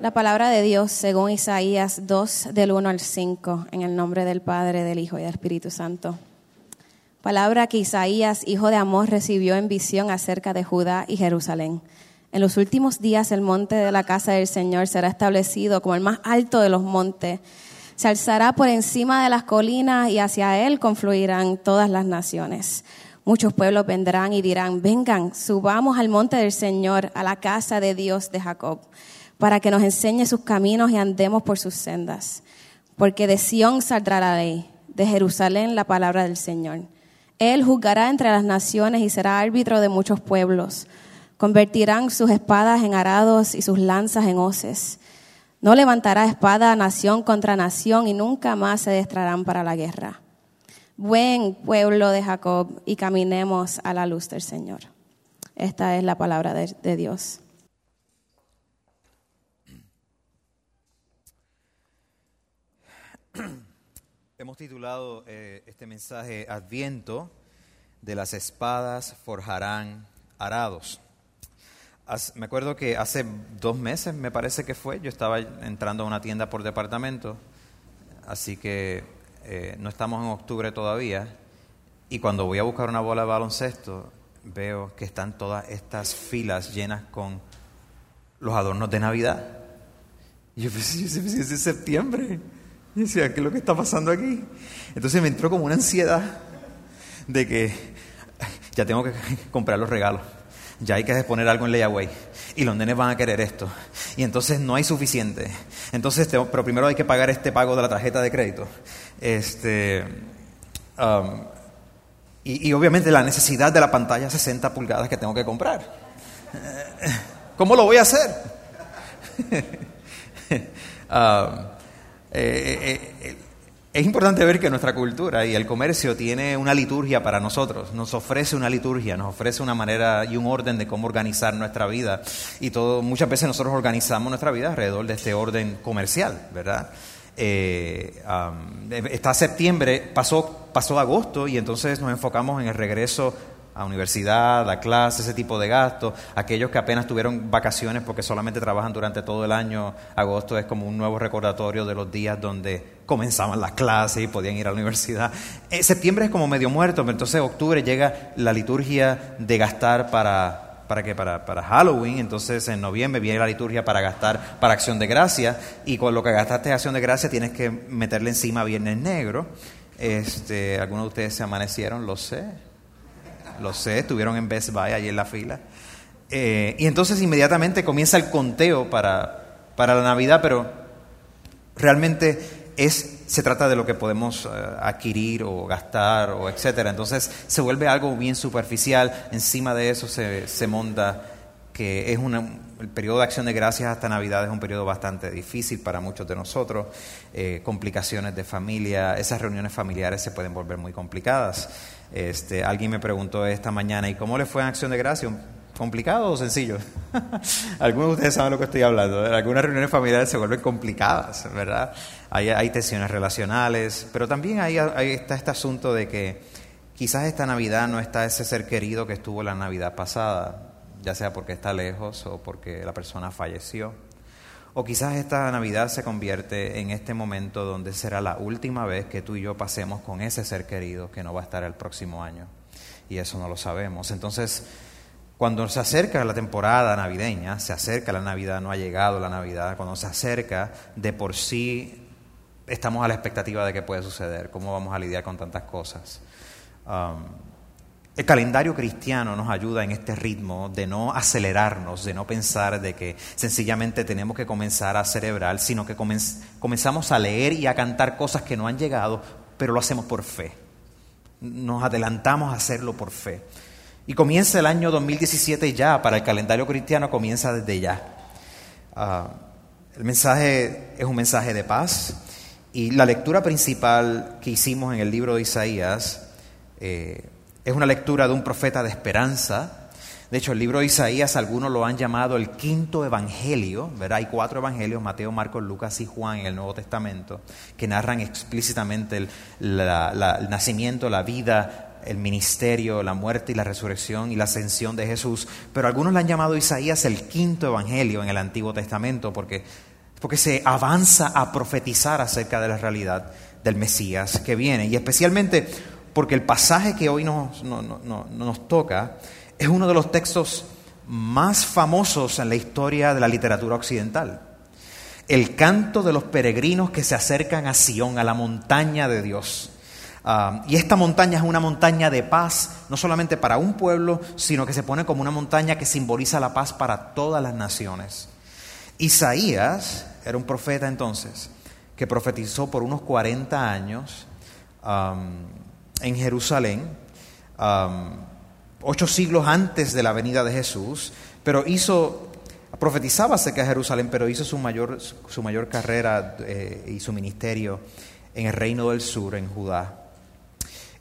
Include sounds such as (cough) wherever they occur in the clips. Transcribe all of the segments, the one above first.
La palabra de Dios, según Isaías 2, del 1 al 5, en el nombre del Padre, del Hijo y del Espíritu Santo. Palabra que Isaías, hijo de Amós, recibió en visión acerca de Judá y Jerusalén. En los últimos días el monte de la casa del Señor será establecido como el más alto de los montes. Se alzará por encima de las colinas y hacia él confluirán todas las naciones. Muchos pueblos vendrán y dirán, vengan, subamos al monte del Señor, a la casa de Dios de Jacob para que nos enseñe sus caminos y andemos por sus sendas. Porque de Sión saldrá la ley, de Jerusalén la palabra del Señor. Él juzgará entre las naciones y será árbitro de muchos pueblos. Convertirán sus espadas en arados y sus lanzas en hoces. No levantará espada nación contra nación y nunca más se destrarán para la guerra. Buen pueblo de Jacob y caminemos a la luz del Señor. Esta es la palabra de, de Dios. Hemos titulado eh, este mensaje Adviento de las espadas forjarán arados. me acuerdo que hace dos meses, me parece que fue, yo estaba entrando a una tienda por departamento, así que eh, no estamos en octubre todavía, y cuando voy a buscar una bola de baloncesto, veo que están todas estas filas llenas con los adornos de Navidad. Y yo (laughs) pensé, es septiembre. Y (laughs) decía, ¿qué es lo que está pasando aquí? Entonces me entró como una ansiedad de que ya tengo que (laughs) comprar los regalos, ya hay que poner algo en layaway y los nenes van a querer esto. Y entonces no hay suficiente. Entonces, pero primero hay que pagar este pago de la tarjeta de crédito. Este, um, y, y, obviamente la necesidad de la pantalla 60 pulgadas que tengo que comprar. (laughs) ¿Cómo lo voy a hacer? um, eh, eh, eh, es importante ver que nuestra cultura y el comercio tiene una liturgia para nosotros, nos ofrece una liturgia, nos ofrece una manera y un orden de cómo organizar nuestra vida. Y todo, muchas veces nosotros organizamos nuestra vida alrededor de este orden comercial, ¿verdad? está septiembre, pasó, pasó agosto y entonces nos enfocamos en el regreso a universidad, a clase, ese tipo de gastos. Aquellos que apenas tuvieron vacaciones porque solamente trabajan durante todo el año, agosto es como un nuevo recordatorio de los días donde comenzaban las clases y podían ir a la universidad. Eh, septiembre es como medio muerto, pero entonces octubre llega la liturgia de gastar para... ¿Para qué? Para, para Halloween, entonces en noviembre viene la liturgia para gastar para Acción de Gracia, y con lo que gastaste Acción de Gracia tienes que meterle encima Viernes Negro. Este, algunos de ustedes se amanecieron, lo sé, lo sé, estuvieron en Best Buy allí en la fila. Eh, y entonces inmediatamente comienza el conteo para, para la Navidad, pero realmente es, se trata de lo que podemos eh, adquirir o gastar o etcétera. Entonces se vuelve algo bien superficial. Encima de eso se, se monta que es una, el periodo de acción de gracias hasta Navidad es un periodo bastante difícil para muchos de nosotros. Eh, complicaciones de familia, esas reuniones familiares se pueden volver muy complicadas. Este, alguien me preguntó esta mañana, ¿y cómo le fue en Acción de Gracia? ¿Complicado o sencillo? (laughs) Algunos de ustedes saben lo que estoy hablando. Algunas reuniones familiares se vuelven complicadas, ¿verdad? Hay, hay tensiones relacionales, pero también hay, está este asunto de que quizás esta Navidad no está ese ser querido que estuvo la Navidad pasada, ya sea porque está lejos o porque la persona falleció. O quizás esta Navidad se convierte en este momento donde será la última vez que tú y yo pasemos con ese ser querido que no va a estar el próximo año. Y eso no lo sabemos. Entonces, cuando se acerca la temporada navideña, se acerca la Navidad, no ha llegado la Navidad, cuando se acerca, de por sí estamos a la expectativa de qué puede suceder, cómo vamos a lidiar con tantas cosas. Um, el calendario cristiano nos ayuda en este ritmo de no acelerarnos, de no pensar de que sencillamente tenemos que comenzar a celebrar, sino que comenzamos a leer y a cantar cosas que no han llegado pero lo hacemos por fe. Nos adelantamos a hacerlo por fe. Y comienza el año 2017 ya, para el calendario cristiano comienza desde ya. Ah, el mensaje es un mensaje de paz y la lectura principal que hicimos en el libro de Isaías eh, es una lectura de un profeta de esperanza. De hecho, el libro de Isaías algunos lo han llamado el quinto evangelio. Hay cuatro evangelios, Mateo, Marcos, Lucas y Juan en el Nuevo Testamento, que narran explícitamente el, el nacimiento, la vida, el ministerio, la muerte y la resurrección y la ascensión de Jesús, pero algunos le han llamado Isaías el quinto evangelio en el Antiguo Testamento porque, porque se avanza a profetizar acerca de la realidad del Mesías que viene y especialmente porque el pasaje que hoy nos, nos toca es uno de los textos más famosos en la historia de la literatura occidental. El canto de los peregrinos que se acercan a Sión, a la montaña de Dios. Ah, y esta montaña es una montaña de paz, no solamente para un pueblo, sino que se pone como una montaña que simboliza la paz para todas las naciones. Isaías era un profeta entonces, que profetizó por unos 40 años en Jerusalén, ocho siglos antes de la venida de Jesús, pero hizo, profetizaba acerca Jerusalén, pero hizo su mayor, su mayor carrera eh, y su ministerio en el reino del sur, en Judá.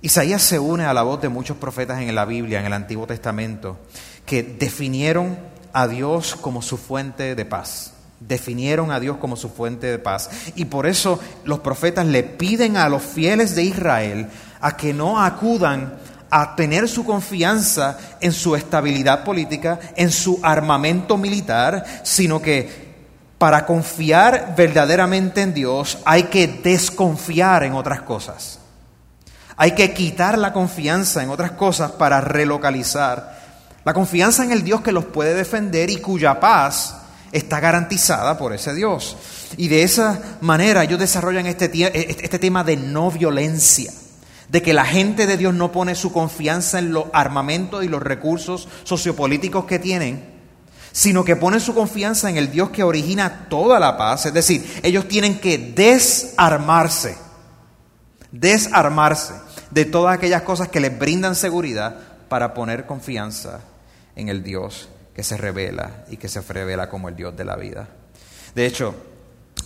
Isaías se une a la voz de muchos profetas en la Biblia, en el Antiguo Testamento, que definieron a Dios como su fuente de paz. Definieron a Dios como su fuente de paz. Y por eso los profetas le piden a los fieles de Israel a que no acudan a tener su confianza en su estabilidad política, en su armamento militar, sino que para confiar verdaderamente en Dios hay que desconfiar en otras cosas. Hay que quitar la confianza en otras cosas para relocalizar la confianza en el Dios que los puede defender y cuya paz está garantizada por ese Dios. Y de esa manera ellos desarrollan este, este, tema de no violencia, de que la gente de Dios no pone su confianza en los armamentos y los recursos sociopolíticos que tienen, sino que pone su confianza en el Dios que origina toda la paz. Es decir, ellos tienen que desarmarse, desarmarse de todas aquellas cosas que les brindan seguridad para poner confianza en el Dios que se revela y que se revela como el Dios de la vida. De hecho,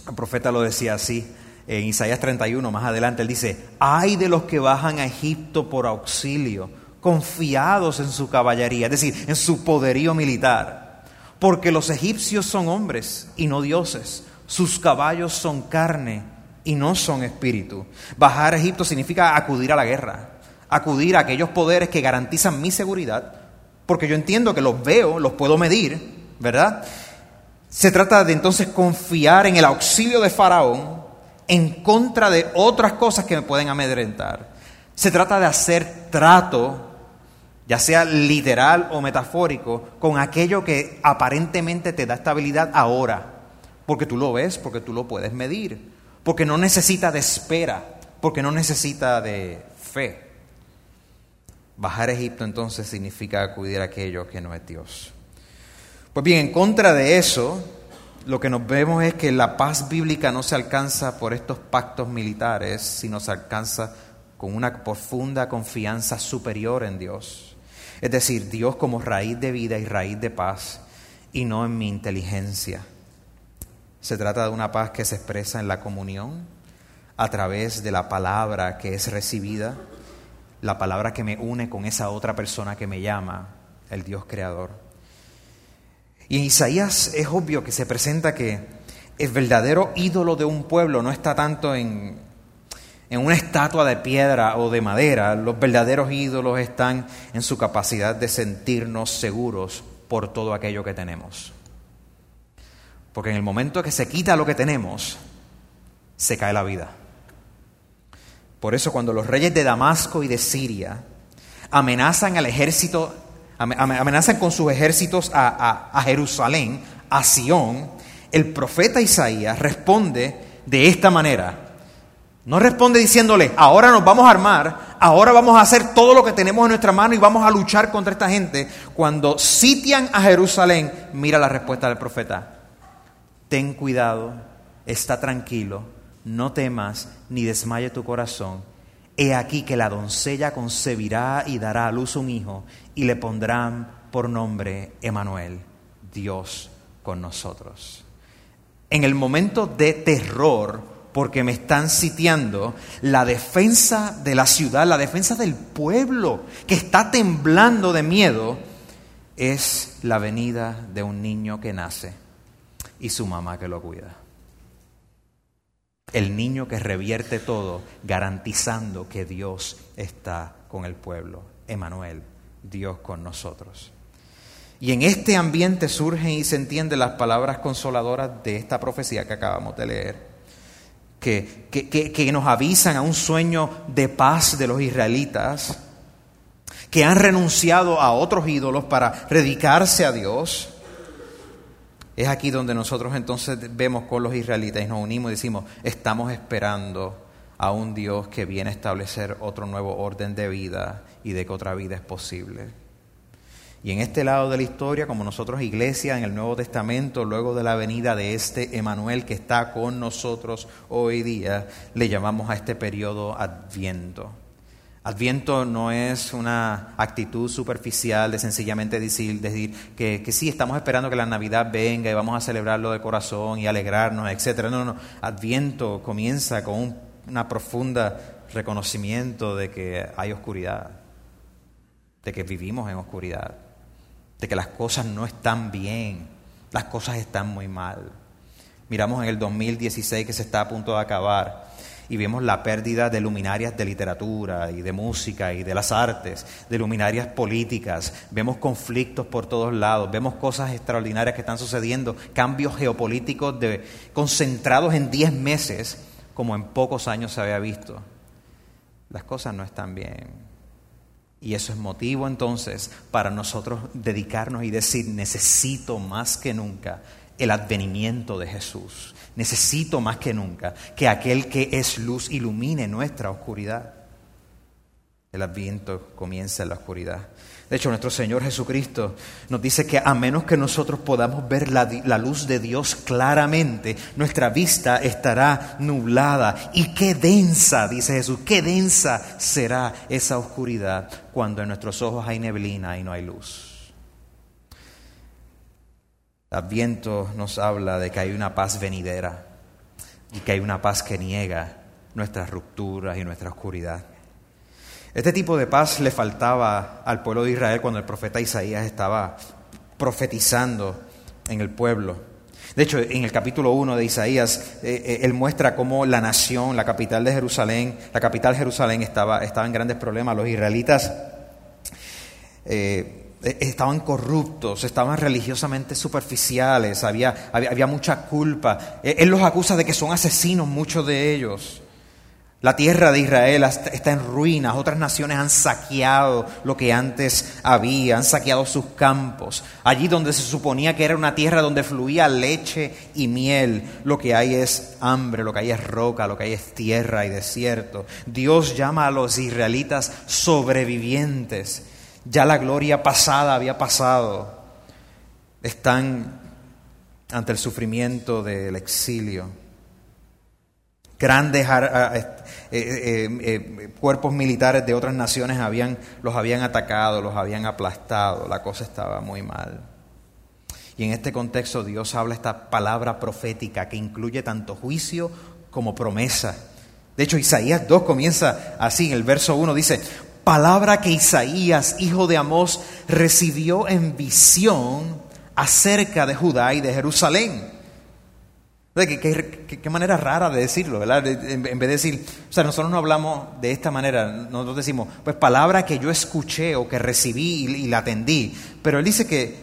el profeta lo decía así en Isaías 31, más adelante, él dice, ay de los que bajan a Egipto por auxilio, confiados en su caballería, es decir, en su poderío militar, porque los egipcios son hombres y no dioses, sus caballos son carne y no son espíritu. Bajar a Egipto significa acudir a la guerra, acudir a aquellos poderes que garantizan mi seguridad, porque yo entiendo que los veo, los puedo medir, ¿verdad? Se trata de entonces confiar en el auxilio de Faraón en contra de otras cosas que me pueden amedrentar. Se trata de hacer trato, ya sea literal o metafórico, con aquello que aparentemente te da estabilidad ahora, porque tú lo ves, porque tú lo puedes medir porque no necesita de espera, porque no necesita de fe. Bajar a Egipto entonces significa acudir a aquello que no es Dios. Pues bien, en contra de eso, lo que nos vemos es que la paz bíblica no se alcanza por estos pactos militares, sino se alcanza con una profunda confianza superior en Dios. Es decir, Dios como raíz de vida y raíz de paz, y no en mi inteligencia se trata de una paz que se expresa en la comunión a través de la palabra que es recibida, la palabra que me une con esa otra persona que me llama, el Dios creador. Y en Isaías es obvio que se presenta que el verdadero ídolo de un pueblo no está tanto en, en una estatua de piedra o de madera, los verdaderos ídolos están en su capacidad de sentirnos seguros por todo aquello que tenemos. Porque en el momento que se quita lo que tenemos, se cae la vida. Por eso cuando los reyes de Damasco y de Siria amenazan al ejército, amenazan con sus ejércitos a, Jerusalén, a Sión, el profeta Isaías responde de esta manera. No responde diciéndole, ahora nos vamos a armar, ahora vamos a hacer todo lo que tenemos en nuestra mano y vamos a luchar contra esta gente. Cuando sitian a Jerusalén, mira la respuesta del profeta ten cuidado, está tranquilo, no temas ni desmaye tu corazón. He aquí que la doncella concebirá y dará a luz un hijo y le pondrán por nombre Emanuel, Dios con nosotros. En el momento de terror, porque me están sitiando, la defensa de la ciudad, la defensa del pueblo que está temblando de miedo, es la venida de un niño que nace y su mamá que lo cuida el niño que revierte todo, garantizando que Dios está con el pueblo. Emanuel, Dios con nosotros. Y en este ambiente surgen y se entienden las palabras consoladoras de esta profecía que acabamos de leer, que, que, que, nos avisan a un sueño de paz de los israelitas, que han renunciado a otros ídolos para dedicarse a Dios es aquí donde nosotros entonces vemos con los israelitas y nos unimos y decimos, estamos esperando a un Dios que viene a establecer otro nuevo orden de vida y de que otra vida es posible. Y en este lado de la historia, como nosotros iglesia en el Nuevo Testamento, luego de la venida de este Emanuel que está con nosotros hoy día, le llamamos a este periodo Adviento. Adviento no es una actitud superficial de sencillamente decir, decir que, que, sí, estamos esperando que la Navidad venga y vamos a celebrarlo de corazón y alegrarnos, etc. No, no. Adviento comienza con un una profunda reconocimiento de que hay oscuridad, de que vivimos en oscuridad, de que las cosas no están bien, las cosas están muy mal. Miramos en el 2016 que se está a punto de acabar y vemos la pérdida de luminarias de literatura y de música y de las artes, de luminarias políticas, vemos conflictos por todos lados, vemos cosas extraordinarias que están sucediendo, cambios geopolíticos de, concentrados en 10 meses como en pocos años se había visto. Las cosas no están bien. Y eso es motivo entonces para nosotros dedicarnos y decir, necesito más que nunca el advenimiento de Jesús. Necesito más que nunca que aquel que es luz ilumine nuestra oscuridad. El adviento comienza en la oscuridad. De hecho, nuestro Señor Jesucristo nos dice que a menos que nosotros podamos ver la, luz de Dios claramente, nuestra vista estará nublada. Y qué densa, dice Jesús, qué densa será esa oscuridad cuando en nuestros ojos hay neblina y no hay luz. Adviento nos habla de que hay una paz venidera y que hay una paz que niega nuestras rupturas y nuestra oscuridad. Este tipo de paz le faltaba al pueblo de Israel cuando el profeta Isaías estaba profetizando en el pueblo. De hecho, en el capítulo 1 de Isaías, eh, eh, él muestra cómo la nación, la capital de Jerusalén, la capital de Jerusalén estaba, estaba en grandes problemas. Los israelitas eh, eh, estaban corruptos, estaban religiosamente superficiales, había, había, mucha culpa. Eh, él los acusa de que son asesinos, muchos de ellos. La tierra de Israel está en ruinas, otras naciones han saqueado lo que antes había, han saqueado sus campos. Allí donde se suponía que era una tierra donde fluía leche y miel, lo que hay es hambre, lo que hay es roca, lo que hay es tierra y desierto. Dios llama a los israelitas sobrevivientes ya la gloria pasada había pasado. Están ante el sufrimiento del exilio. Grandes eh, eh, eh, cuerpos militares de otras naciones los habían atacado, los habían aplastado. La cosa estaba muy mal. Y en este contexto Dios habla esta palabra profética que incluye tanto juicio como promesa. De hecho, Isaías 2 comienza así, en el verso 1 dice, palabra que Isaías, hijo de Amós, recibió en visión acerca de Judá y de Jerusalén. ¿Qué, manera rara de decirlo, ¿verdad? En, vez de decir, o sea, nosotros no hablamos de esta manera, nosotros decimos, pues palabra que yo escuché o que recibí y, la atendí. Pero él dice que,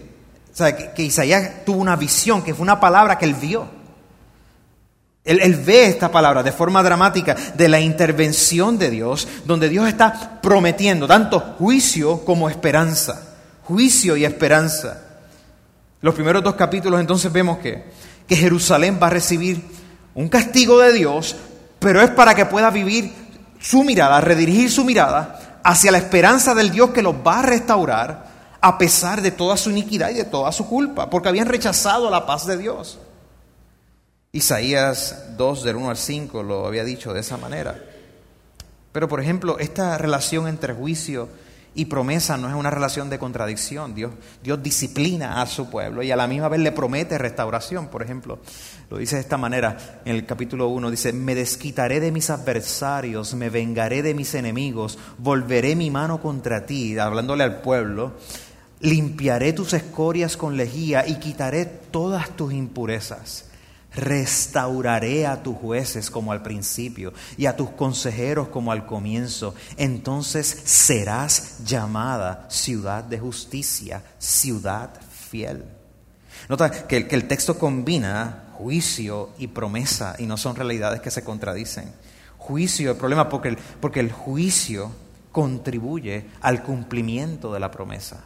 que Isaías tuvo una visión, que fue una palabra que él vio. Él, ve esta palabra de forma dramática de la intervención de Dios, donde Dios está prometiendo tanto juicio como esperanza. Juicio y esperanza. Los primeros dos capítulos entonces vemos que, que Jerusalén va a recibir un castigo de Dios, pero es para que pueda vivir su mirada, redirigir su mirada hacia la esperanza del Dios que los va a restaurar a pesar de toda su iniquidad y de toda su culpa, porque habían rechazado la paz de Dios. Isaías 2 del 1 al 5 lo había dicho de esa manera. Pero, por ejemplo, esta relación entre juicio y promesa no es una relación de contradicción. Dios, Dios disciplina a su pueblo y a la misma vez le promete restauración. Por ejemplo, lo dice de esta manera en el capítulo 1, dice, me desquitaré de mis adversarios, me vengaré de mis enemigos, volveré mi mano contra ti, hablándole al pueblo, limpiaré tus escorias con lejía y quitaré todas tus impurezas. Restauraré a tus jueces como al principio y a tus consejeros como al comienzo. Entonces serás llamada ciudad de justicia, ciudad fiel. Nota que, el texto combina juicio y promesa y no son realidades que se contradicen. Juicio, el problema porque el, porque el juicio contribuye al cumplimiento de la promesa.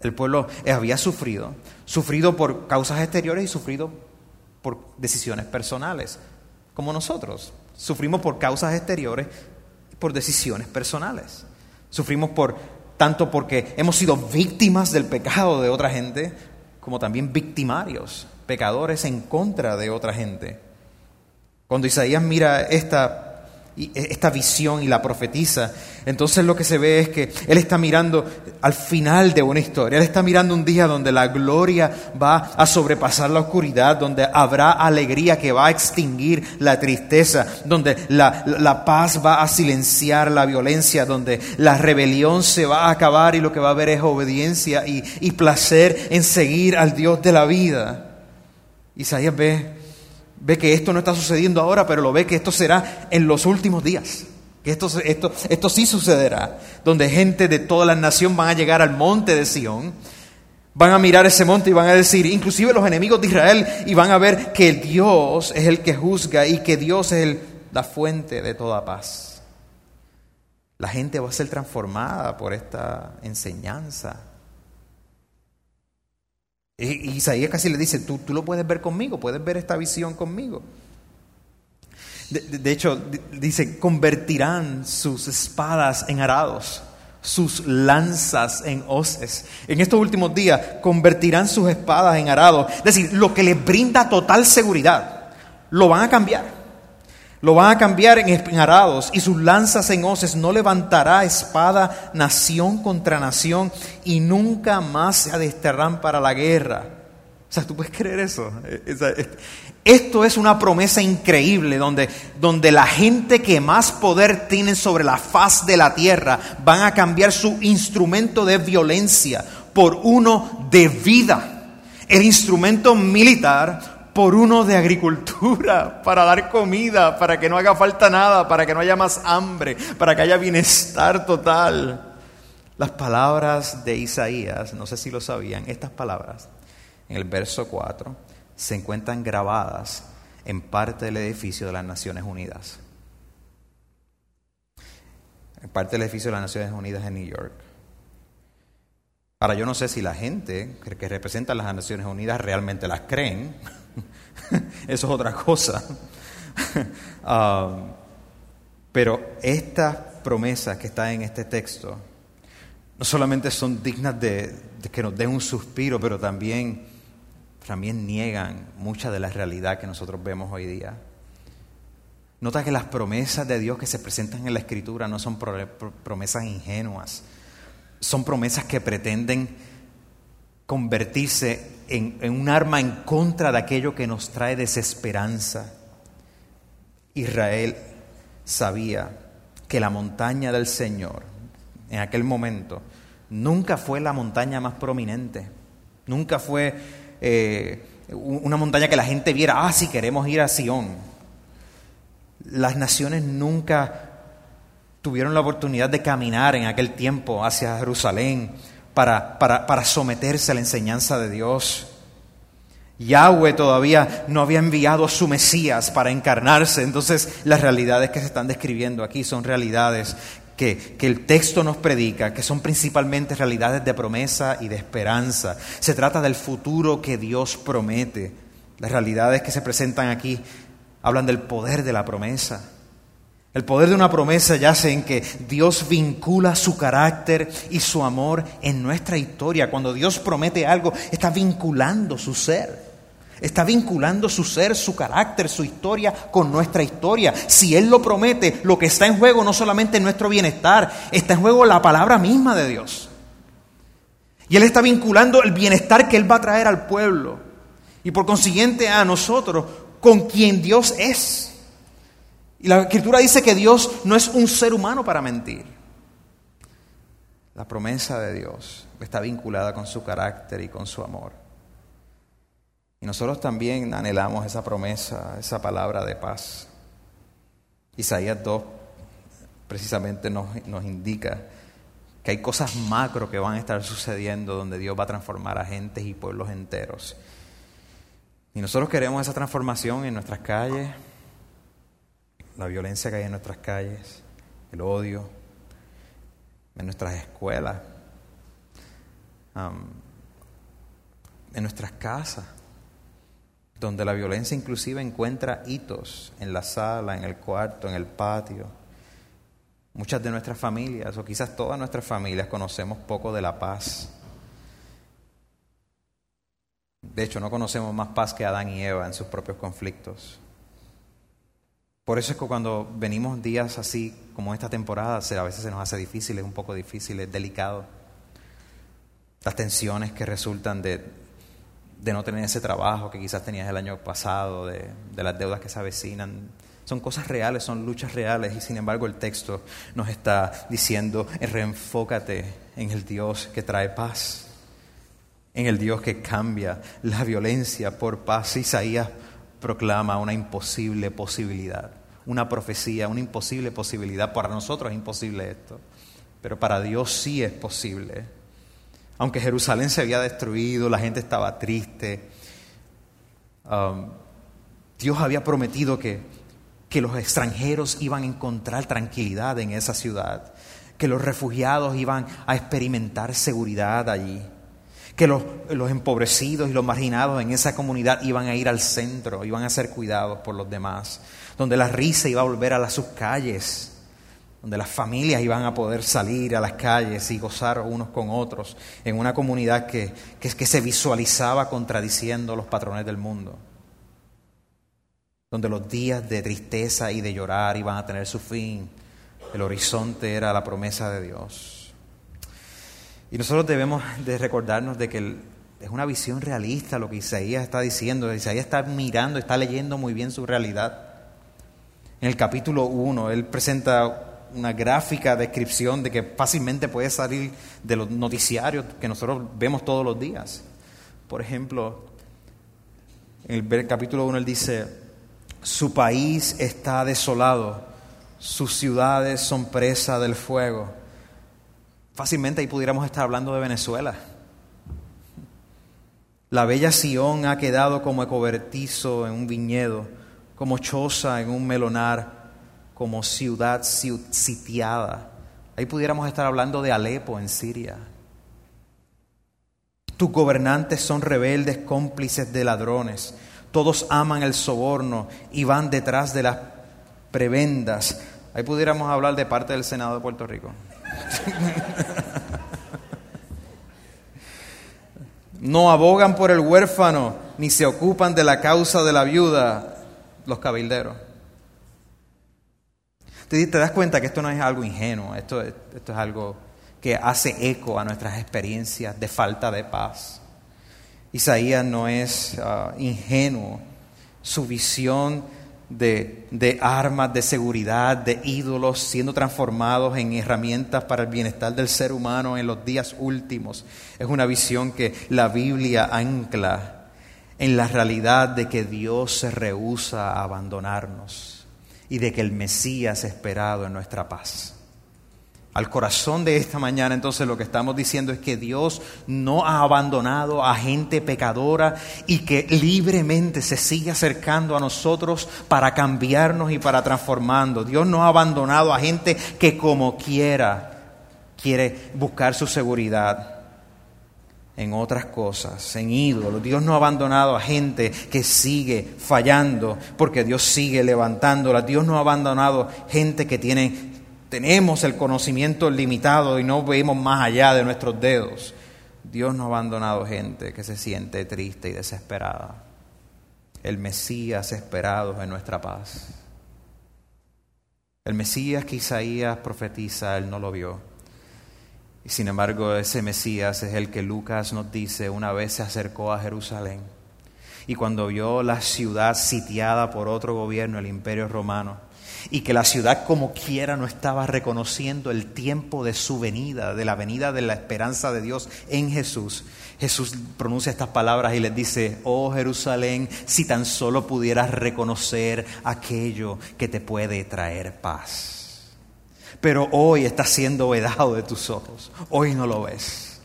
El pueblo había sufrido, sufrido por causas exteriores y sufrido por decisiones personales, como nosotros. Sufrimos por causas exteriores y por decisiones personales. Sufrimos por tanto porque hemos sido víctimas del pecado de otra gente, como también victimarios, pecadores en contra de otra gente. Cuando Isaías mira esta e, esta visión y la profetiza, entonces lo que se ve es que Él está mirando al final de una historia, Él está mirando un día donde la gloria va a sobrepasar la oscuridad, donde habrá alegría que va a extinguir la tristeza, donde la, la paz va a silenciar la violencia, donde la rebelión se va a acabar y lo que va a haber es obediencia y, y placer en seguir al Dios de la vida. Isaías ve ve que esto no está sucediendo ahora, pero lo ve que esto será en los últimos días. Que esto, esto, esto sí sucederá, donde gente de toda la nación van a llegar al monte de Sión, van a mirar ese monte y van a decir, inclusive los enemigos de Israel, y van a ver que Dios es el que juzga y que Dios es el, la fuente de toda paz. La gente va a ser transformada por esta enseñanza. Isaías casi le dice, tú, tú lo puedes ver conmigo, puedes ver esta visión conmigo. De, hecho, dice, convertirán sus espadas en arados, sus lanzas en hoces. En estos últimos días, convertirán sus espadas en arados. Es decir, lo que les brinda total seguridad, lo van a cambiar. Lo van a cambiar en arados y sus lanzas en hoces. No levantará espada nación contra nación y nunca más se adesterrán para la guerra. O sea, ¿tú puedes creer eso? Esto es una promesa increíble donde, donde la gente que más poder tiene sobre la faz de la tierra van a cambiar su instrumento de violencia por uno de vida. El instrumento militar por uno de agricultura, (laughs) para dar comida, para que no haga falta nada, para que no haya más hambre, para que haya bienestar total. Las palabras de Isaías, no sé si lo sabían, estas palabras en el verso 4 se encuentran grabadas en parte del edificio de las Naciones Unidas. En parte del edificio de las Naciones Unidas en New York. Ahora, yo no sé si la gente que representa las Naciones Unidas realmente las creen, (laughs) Eso es otra cosa. (laughs) Um, pero estas promesas que están en este texto no solamente son dignas de, que nos den un suspiro, pero también, también niegan mucha de la realidad que nosotros vemos hoy día. Nota que las promesas de Dios que se presentan en la Escritura no son promesas ingenuas, son promesas que pretenden convertirse en, un arma en contra de aquello que nos trae desesperanza. Israel sabía que la montaña del Señor en aquel momento nunca fue la montaña más prominente, nunca fue eh, una montaña que la gente viera, ah, sí, queremos ir a Sion. Las naciones nunca tuvieron la oportunidad de caminar en aquel tiempo hacia Jerusalén para, para, someterse a la enseñanza de Dios. Yahweh todavía no había enviado a su Mesías para encarnarse. Entonces las realidades que se están describiendo aquí son realidades que, que, el texto nos predica, que son principalmente realidades de promesa y de esperanza. Se trata del futuro que Dios promete. Las realidades que se presentan aquí hablan del poder de la promesa. El poder de una promesa yace en que Dios vincula su carácter y su amor en nuestra historia. Cuando Dios promete algo, está vinculando su ser. Está vinculando su ser, su carácter, su historia con nuestra historia. Si Él lo promete, lo que está en juego no solamente es nuestro bienestar, está en juego la palabra misma de Dios. Y Él está vinculando el bienestar que Él va a traer al pueblo. Y por consiguiente a nosotros, con quien Dios es. Y la escritura dice que Dios no es un ser humano para mentir. La promesa de Dios está vinculada con su carácter y con su amor. Y nosotros también anhelamos esa promesa, esa palabra de paz. Isaías 2 precisamente nos, nos indica que hay cosas macro que van a estar sucediendo donde Dios va a transformar a gentes y pueblos enteros. Y nosotros queremos esa transformación en nuestras calles, la violencia que hay en nuestras calles, el odio, en nuestras escuelas, en nuestras casas donde la violencia inclusive encuentra hitos en la sala, en el cuarto, en el patio. Muchas de nuestras familias, o quizás todas nuestras familias, conocemos poco de la paz. De hecho, no conocemos más paz que Adán y Eva en sus propios conflictos. Por eso es que cuando venimos días así como esta temporada, a veces se nos hace difícil, es un poco difícil, es delicado. Las tensiones que resultan de, de no tener ese trabajo que quizás tenías el año pasado, de, las deudas que se avecinan. Son cosas reales, son luchas reales y sin embargo el texto nos está diciendo, reenfócate en el Dios que trae paz, en el Dios que cambia la violencia por paz. Isaías proclama una imposible posibilidad, una profecía, una imposible posibilidad. Para nosotros es imposible esto, pero para Dios sí es posible aunque Jerusalén se había destruido, la gente estaba triste, um, Dios había prometido que, que los extranjeros iban a encontrar tranquilidad en esa ciudad, que los refugiados iban a experimentar seguridad allí, que los, los, empobrecidos y los marginados en esa comunidad iban a ir al centro, iban a ser cuidados por los demás, donde la risa iba a volver a las sus calles, donde las familias iban a poder salir a las calles y gozar unos con otros, en una comunidad que, que, se visualizaba contradiciendo los patrones del mundo, donde los días de tristeza y de llorar iban a tener su fin, el horizonte era la promesa de Dios. Y nosotros debemos de recordarnos de que es una visión realista lo que Isaías está diciendo, Isaías está mirando, está leyendo muy bien su realidad. En el capítulo 1, él presenta una gráfica descripción de que fácilmente puede salir de los noticiarios que nosotros vemos todos los días. Por ejemplo, en el capítulo 1 él dice, su país está desolado, sus ciudades son presa del fuego. Fácilmente ahí pudiéramos estar hablando de Venezuela. La bella Sión ha quedado como cobertizo en un viñedo, como choza en un melonar como ciudad sitiada. Ahí pudiéramos estar hablando de Alepo en Siria. Tus gobernantes son rebeldes, cómplices de ladrones. Todos aman el soborno y van detrás de las prebendas. Ahí pudiéramos hablar de parte del Senado de Puerto Rico. (laughs) no abogan por el huérfano ni se ocupan de la causa de la viuda los cabilderos. Te, das cuenta que esto no es algo ingenuo, esto, es algo que hace eco a nuestras experiencias de falta de paz. Isaías no es ah, ingenuo. Su visión de, armas de seguridad, de ídolos siendo transformados en herramientas para el bienestar del ser humano en los días últimos, es una visión que la Biblia ancla en la realidad de que Dios se rehúsa a abandonarnos y de que el Mesías esperado en nuestra paz. Al corazón de esta mañana entonces lo que estamos diciendo es que Dios no ha abandonado a gente pecadora y que libremente se sigue acercando a nosotros para cambiarnos y para transformando. Dios no ha abandonado a gente que como quiera quiere buscar su seguridad en otras cosas, en ídolos. Dios no ha abandonado a gente que sigue fallando porque Dios sigue levantándola. Dios no ha abandonado gente que tiene, tenemos el conocimiento limitado y no vemos más allá de nuestros dedos. Dios no ha abandonado gente que se siente triste y desesperada. el Mesías esperado en nuestra paz. El Mesías que Isaías profetiza, él no lo vio. Y sin embargo, ese Mesías es el que Lucas nos dice una vez se acercó a Jerusalén. Y cuando vio la ciudad sitiada por otro gobierno, el imperio romano, y que la ciudad como quiera no estaba reconociendo el tiempo de su venida, de la venida de la esperanza de Dios en Jesús, Jesús pronuncia estas palabras y les dice, oh Jerusalén, si tan solo pudieras reconocer aquello que te puede traer paz. Pero hoy está siendo vedado de tus ojos, hoy no lo ves.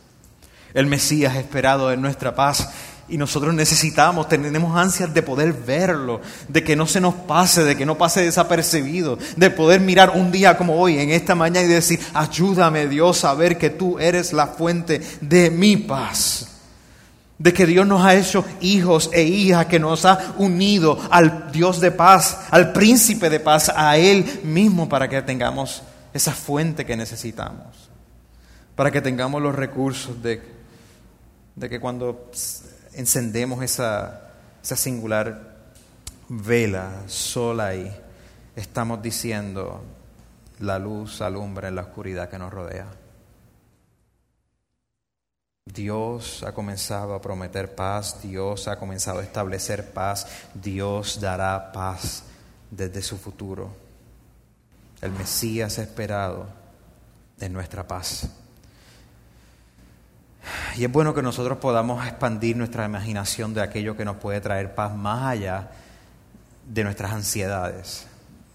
El Mesías esperado en nuestra paz y nosotros necesitamos, tenemos ansias de poder verlo, de que no se nos pase, de que no pase desapercibido, de poder mirar un día como hoy, en esta mañana y decir, ayúdame Dios a ver que tú eres la fuente de mi paz. De que Dios nos ha hecho hijos e hijas, que nos ha unido al Dios de paz, al príncipe de paz, a Él mismo para que tengamos esa fuente que necesitamos. Para que tengamos los recursos de, que cuando encendemos esa, esa singular vela sola ahí, estamos diciendo, la luz alumbra en la oscuridad que nos rodea. Dios ha comenzado a prometer paz, Dios ha comenzado a establecer paz, Dios dará paz desde su futuro. El Mesías esperado de nuestra paz. Y es bueno que nosotros podamos expandir nuestra imaginación de aquello que nos puede traer paz más allá de nuestras ansiedades.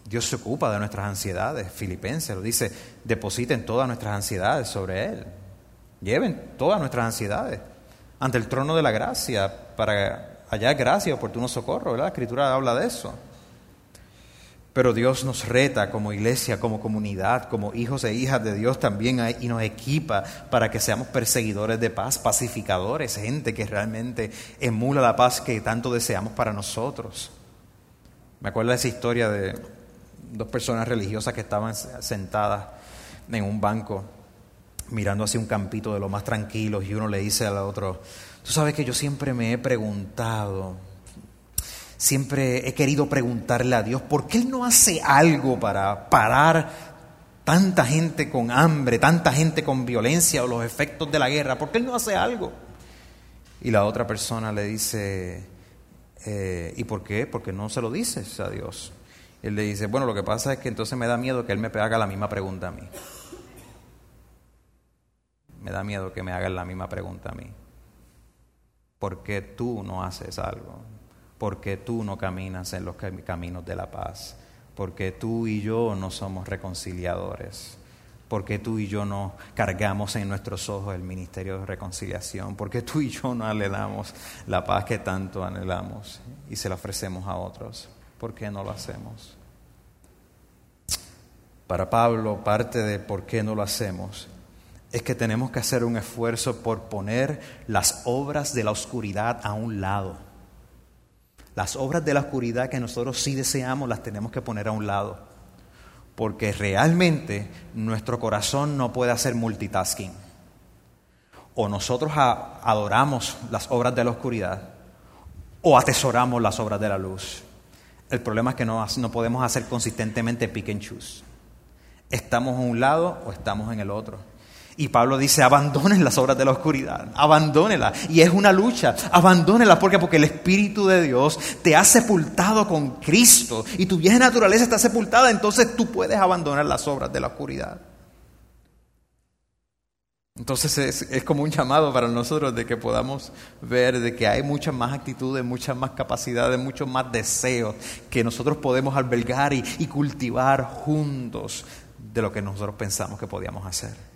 Dios se ocupa de nuestras ansiedades. Filipenses lo dice, depositen todas nuestras ansiedades sobre Él. Lleven todas nuestras ansiedades ante el trono de la gracia para hallar gracia y oportuno socorro. La escritura habla de eso. Pero Dios nos reta como iglesia, como comunidad, como hijos e hijas de Dios también y nos equipa para que seamos perseguidores de paz, pacificadores, gente que realmente emula la paz que tanto deseamos para nosotros. Me acuerdo de esa historia de dos personas religiosas que estaban sentadas en un banco mirando hacia un campito de lo más tranquilo y uno le dice al otro, tú sabes que yo siempre me he preguntado, siempre he querido preguntarle a Dios, ¿por qué Él no hace algo para parar tanta gente con hambre, tanta gente con violencia o los efectos de la guerra? ¿Por qué Él no hace algo? Y la otra persona le dice, eh, ¿y por qué? Porque no se lo dices a Dios. Él le dice, bueno, lo que pasa es que entonces me da miedo que Él me haga la misma pregunta a mí. Me da miedo que me hagan la misma pregunta a mí. ¿Por qué tú no haces algo? Porque tú no caminas en los caminos de la paz, porque tú y yo no somos reconciliadores, porque tú y yo no cargamos en nuestros ojos el ministerio de reconciliación, porque tú y yo no anhelamos la paz que tanto anhelamos y se la ofrecemos a otros. ¿Por qué no lo hacemos? Para Pablo, parte de por qué no lo hacemos es que tenemos que hacer un esfuerzo por poner las obras de la oscuridad a un lado las obras de la oscuridad que nosotros sí deseamos las tenemos que poner a un lado, porque realmente nuestro corazón no puede hacer multitasking. O nosotros adoramos las obras de la oscuridad o atesoramos las obras de la luz. El problema es que no, no podemos hacer consistentemente pick and choose. Estamos en un lado o estamos en el otro. Y Pablo dice, abandonen las obras de la oscuridad, abandónelas. Y es una lucha, abandónelas porque porque el Espíritu de Dios te ha sepultado con Cristo y tu vieja naturaleza está sepultada, entonces tú puedes abandonar las obras de la oscuridad. Entonces es, es, como un llamado para nosotros de que podamos ver de que hay muchas más actitudes, muchas más capacidades, muchos más deseos que nosotros podemos albergar y, y cultivar juntos de lo que nosotros pensamos que podíamos hacer.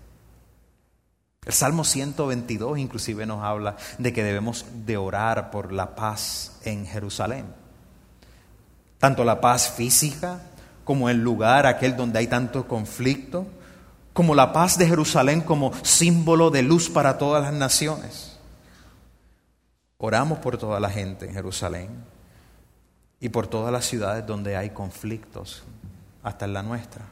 El Salmo 122 inclusive nos habla de que debemos de orar por la paz en Jerusalén. Tanto la paz física como el lugar aquel donde hay tanto conflicto, como la paz de Jerusalén como símbolo de luz para todas las naciones. Oramos por toda la gente en Jerusalén y por todas las ciudades donde hay conflictos, hasta en la nuestra.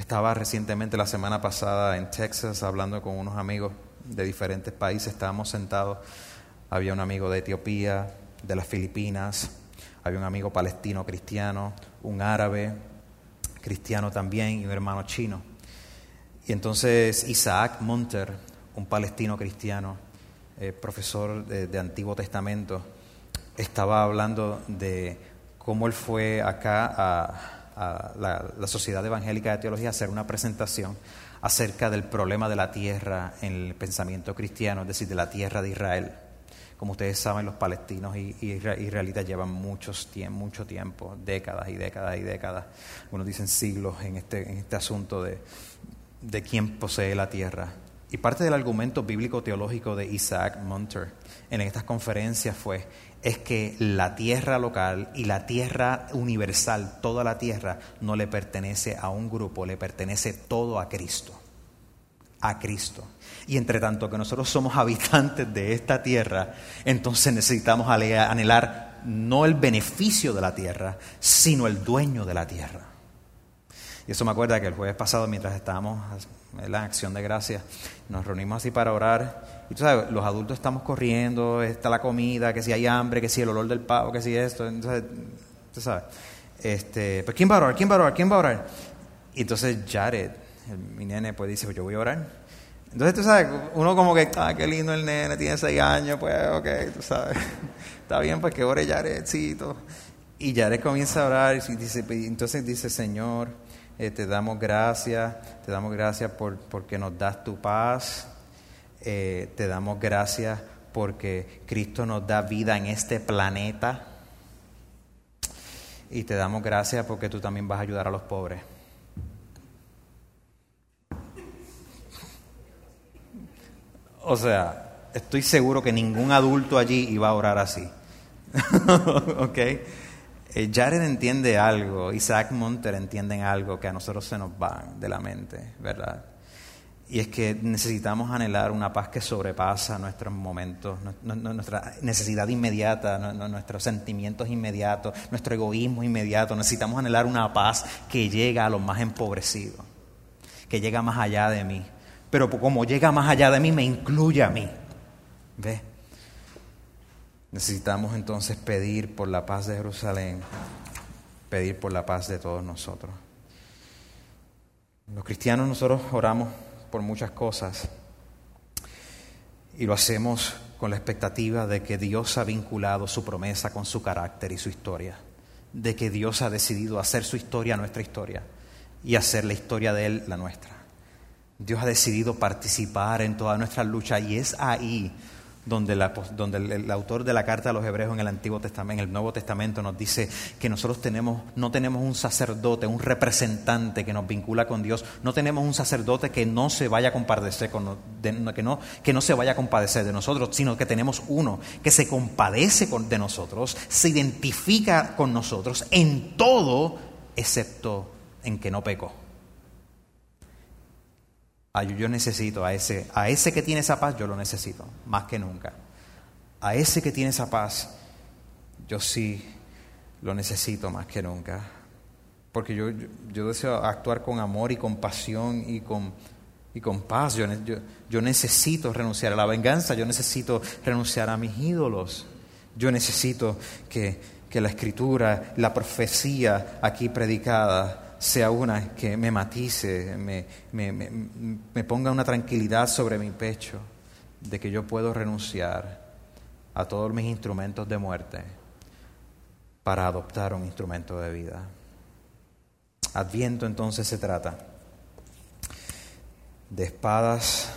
Estaba recientemente la semana pasada en Texas hablando con unos amigos de diferentes países. Estábamos sentados, había un amigo de Etiopía, de las Filipinas, había un amigo palestino cristiano, un árabe cristiano también y un hermano chino. Y entonces Isaac Munter, un palestino cristiano, eh, profesor de, Antiguo Testamento, estaba hablando de cómo él fue acá a, la, Sociedad Evangélica de Teología a hacer una presentación acerca del problema de la tierra en el pensamiento cristiano, es decir, de la tierra de Israel. Como ustedes saben, los palestinos y, israelitas llevan muchos mucho tiempo, décadas y décadas y décadas, unos dicen siglos en este, en este asunto de, de quién posee la tierra. Y parte del argumento bíblico teológico de Isaac Munter en estas conferencias fue es que la tierra local y la tierra universal, toda la tierra, no le pertenece a un grupo, le pertenece todo a Cristo. A Cristo. Y entre tanto que nosotros somos (laughs) habitantes de esta tierra, entonces necesitamos anhelar no el beneficio de la tierra, sino el dueño de la tierra. Y eso me acuerda que el jueves pasado, mientras estábamos en la acción de gracias, nos reunimos así para orar. Y tú sabes, los adultos estamos corriendo, está la comida, que si hay hambre, que si el olor del pavo, que si esto. Entonces, tú sabes. Este, pues ¿quién va a orar? ¿Quién va a orar? ¿Quién va a orar? Y entonces Jared, mi nene, pues dice, pues yo voy a orar. Entonces, tú sabes, uno como que, ah, qué lindo el nene, tiene seis años, pues, ok, tú sabes. (laughs) Está bien, pues que ore Jaredcito. Y Jared comienza a orar y dice, entonces dice, Señor, eh, te damos gracias, te damos gracias por, porque nos das tu paz, eh, te damos gracias porque Cristo nos da vida en este planeta y te damos gracias porque tú también vas a ayudar a los pobres. O sea, estoy seguro que ningún adulto allí iba a orar así. (laughs) ¿Ok? Eh, Jared entiende algo, Isaac Monter entiende algo que a nosotros se nos va de la mente, ¿verdad? Y es que necesitamos anhelar una paz que sobrepasa nuestros momentos, nuestra necesidad inmediata, nuestros sentimientos inmediatos, nuestro egoísmo inmediato. Necesitamos anhelar una paz que llega a los más empobrecidos, que llega más allá de mí. Pero como llega más allá de mí, me incluye a mí. ¿Ves? Necesitamos entonces pedir por la paz de Jerusalén, pedir por la paz de todos nosotros. Los cristianos nosotros oramos por muchas cosas y lo hacemos con la expectativa de que Dios ha vinculado su promesa con su carácter y su historia, de que Dios ha decidido hacer su historia nuestra historia y hacer la historia de Él la nuestra. Dios ha decidido participar en toda nuestra lucha y es ahí donde, el, autor de la carta a los hebreos en el Antiguo Testamento, en el Nuevo Testamento nos dice que nosotros tenemos, no tenemos un sacerdote, un representante que nos vincula con Dios, no tenemos un sacerdote que no se vaya a compadecer con, que, no, que no se vaya a compadecer de nosotros, sino que tenemos uno que se compadece de nosotros, se identifica con nosotros en todo excepto en que no pecó. Yo necesito a ese, a ese que tiene esa paz, yo lo necesito, más que nunca. A ese que tiene esa paz, yo sí lo necesito más que nunca. Porque yo, yo, deseo actuar con amor y compasión y con, y con paz. Yo, yo, necesito renunciar a la venganza, yo necesito renunciar a mis ídolos. Yo necesito que, que la escritura, la profecía aquí predicada, sea una que me matice, me, me, ponga una tranquilidad sobre mi pecho de que yo puedo renunciar a todos mis instrumentos de muerte para adoptar un instrumento de vida. Adviento entonces se trata de espadas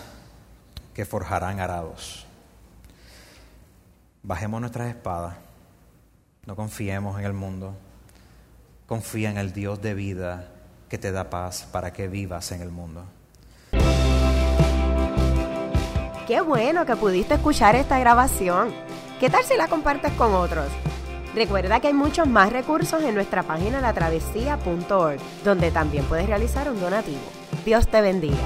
que forjarán arados. Bajemos nuestras espadas, no confiemos en el mundo Confía en el Dios de vida que te da paz para que vivas en el mundo. Qué bueno que pudiste escuchar esta grabación. ¿Qué tal si la compartes con otros? Recuerda que hay muchos más recursos en nuestra página latravesía.org, donde también puedes realizar un donativo. Dios te bendiga.